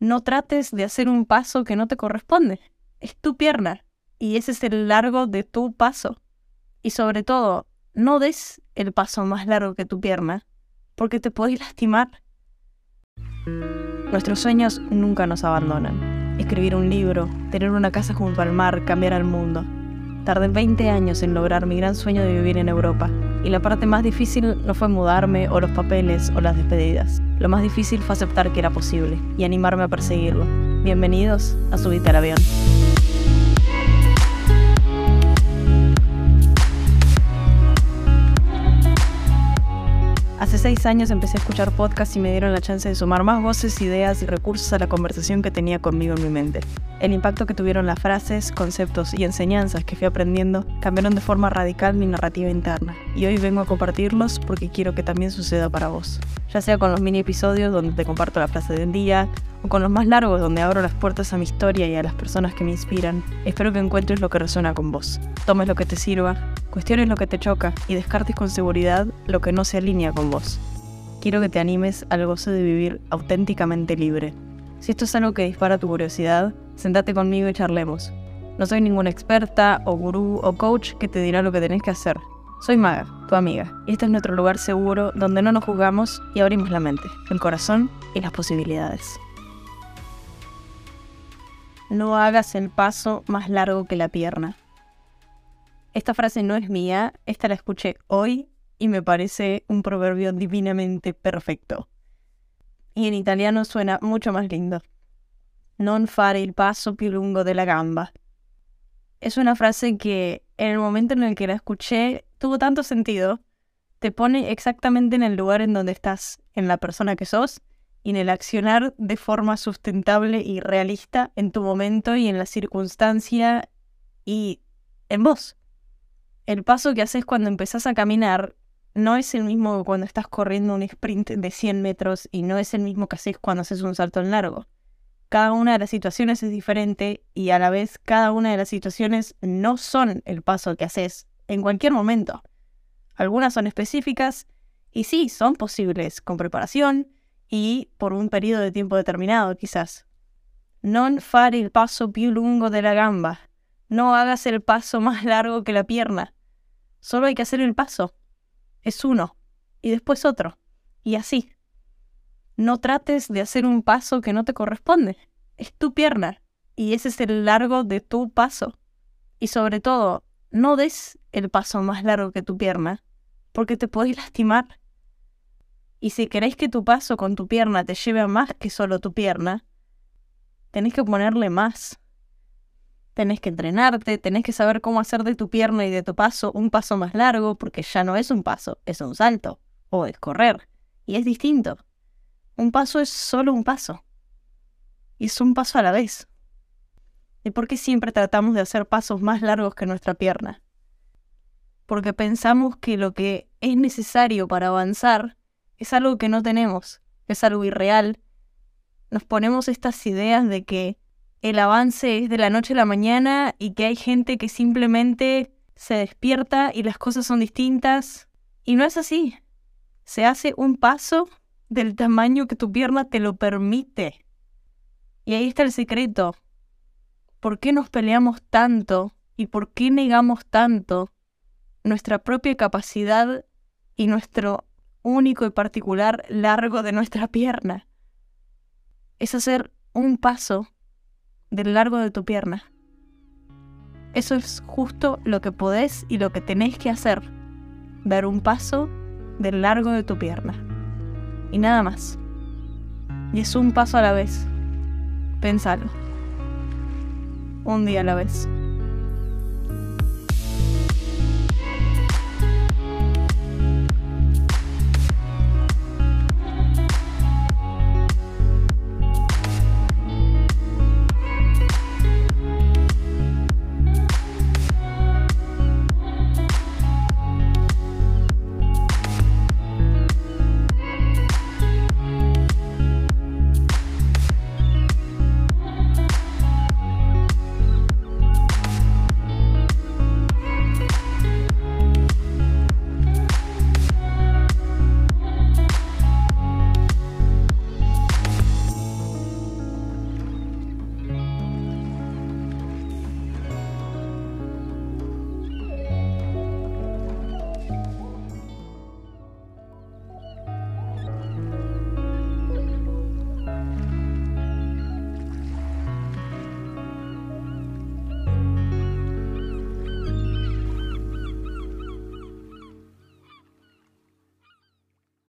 No trates de hacer un paso que no te corresponde. Es tu pierna y ese es el largo de tu paso. Y sobre todo, no des el paso más largo que tu pierna, porque te puedes lastimar. Nuestros sueños nunca nos abandonan. Escribir un libro, tener una casa junto al mar, cambiar al mundo. Tardé 20 años en lograr mi gran sueño de vivir en Europa, y la parte más difícil no fue mudarme o los papeles o las despedidas. Lo más difícil fue aceptar que era posible y animarme a perseguirlo. Bienvenidos a Subite al Avión. Hace seis años empecé a escuchar podcasts y me dieron la chance de sumar más voces, ideas y recursos a la conversación que tenía conmigo en mi mente. El impacto que tuvieron las frases, conceptos y enseñanzas que fui aprendiendo cambiaron de forma radical mi narrativa interna, y hoy vengo a compartirlos porque quiero que también suceda para vos. Ya sea con los mini episodios donde te comparto la frase del día, o con los más largos donde abro las puertas a mi historia y a las personas que me inspiran, espero que encuentres lo que resuena con vos. Tomes lo que te sirva, cuestiones lo que te choca y descartes con seguridad lo que no se alinea con vos. Quiero que te animes al gozo de vivir auténticamente libre. Si esto es algo que dispara tu curiosidad, sentate conmigo y charlemos. No soy ninguna experta o gurú o coach que te dirá lo que tenés que hacer. Soy Maga, tu amiga, y este es nuestro lugar seguro donde no nos juzgamos y abrimos la mente, el corazón y las posibilidades. No hagas el paso más largo que la pierna. Esta frase no es mía, esta la escuché hoy y me parece un proverbio divinamente perfecto. Y en italiano suena mucho más lindo. Non fare il passo più lungo della gamba. Es una frase que en el momento en el que la escuché tuvo tanto sentido. Te pone exactamente en el lugar en donde estás, en la persona que sos y en el accionar de forma sustentable y realista en tu momento y en la circunstancia y en vos. El paso que haces cuando empezás a caminar no es el mismo que cuando estás corriendo un sprint de 100 metros y no es el mismo que haces cuando haces un salto en largo. Cada una de las situaciones es diferente y a la vez cada una de las situaciones no son el paso que haces en cualquier momento. Algunas son específicas y sí, son posibles con preparación, y por un periodo de tiempo determinado, quizás. Non fare il paso più lungo de la gamba. No hagas el paso más largo que la pierna. Solo hay que hacer el paso. Es uno. Y después otro. Y así. No trates de hacer un paso que no te corresponde. Es tu pierna. Y ese es el largo de tu paso. Y sobre todo, no des el paso más largo que tu pierna, porque te puedes lastimar. Y si queréis que tu paso con tu pierna te lleve a más que solo tu pierna, tenés que ponerle más. Tenés que entrenarte, tenés que saber cómo hacer de tu pierna y de tu paso un paso más largo, porque ya no es un paso, es un salto, o es correr. Y es distinto. Un paso es solo un paso. Y es un paso a la vez. ¿Y por qué siempre tratamos de hacer pasos más largos que nuestra pierna? Porque pensamos que lo que es necesario para avanzar es algo que no tenemos, es algo irreal. Nos ponemos estas ideas de que el avance es de la noche a la mañana y que hay gente que simplemente se despierta y las cosas son distintas. Y no es así. Se hace un paso del tamaño que tu pierna te lo permite. Y ahí está el secreto. ¿Por qué nos peleamos tanto y por qué negamos tanto nuestra propia capacidad y nuestro único y particular largo de nuestra pierna. Es hacer un paso del largo de tu pierna. Eso es justo lo que podés y lo que tenés que hacer. Dar un paso del largo de tu pierna. Y nada más. Y es un paso a la vez. Pensalo. Un día a la vez.